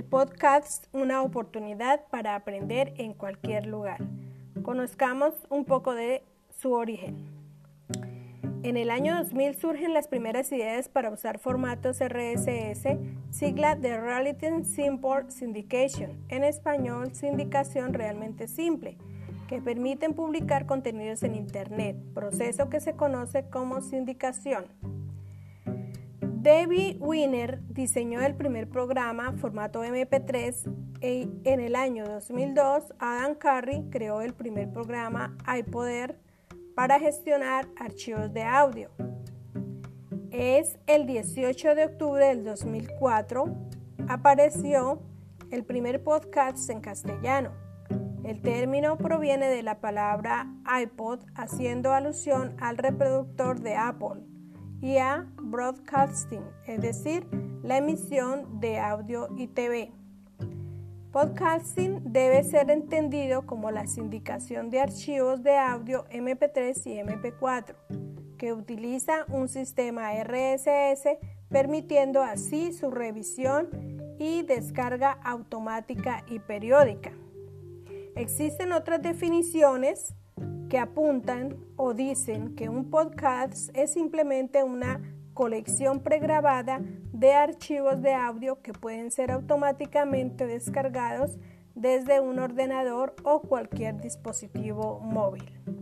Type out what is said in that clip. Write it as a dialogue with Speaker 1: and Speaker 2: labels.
Speaker 1: Podcast, una oportunidad para aprender en cualquier lugar. Conozcamos un poco de su origen. En el año 2000 surgen las primeras ideas para usar formatos RSS, sigla de Reality Simple Syndication, en español, sindicación realmente simple, que permiten publicar contenidos en Internet, proceso que se conoce como sindicación. David Wiener diseñó el primer programa formato MP3 e en el año 2002 Adam Curry creó el primer programa iPoder para gestionar archivos de audio. Es el 18 de octubre del 2004 apareció el primer podcast en castellano. El término proviene de la palabra iPod haciendo alusión al reproductor de Apple y a broadcasting, es decir, la emisión de audio y TV. Podcasting debe ser entendido como la sindicación de archivos de audio MP3 y MP4, que utiliza un sistema RSS permitiendo así su revisión y descarga automática y periódica. Existen otras definiciones que apuntan o dicen que un podcast es simplemente una colección pregrabada de archivos de audio que pueden ser automáticamente descargados desde un ordenador o cualquier dispositivo móvil.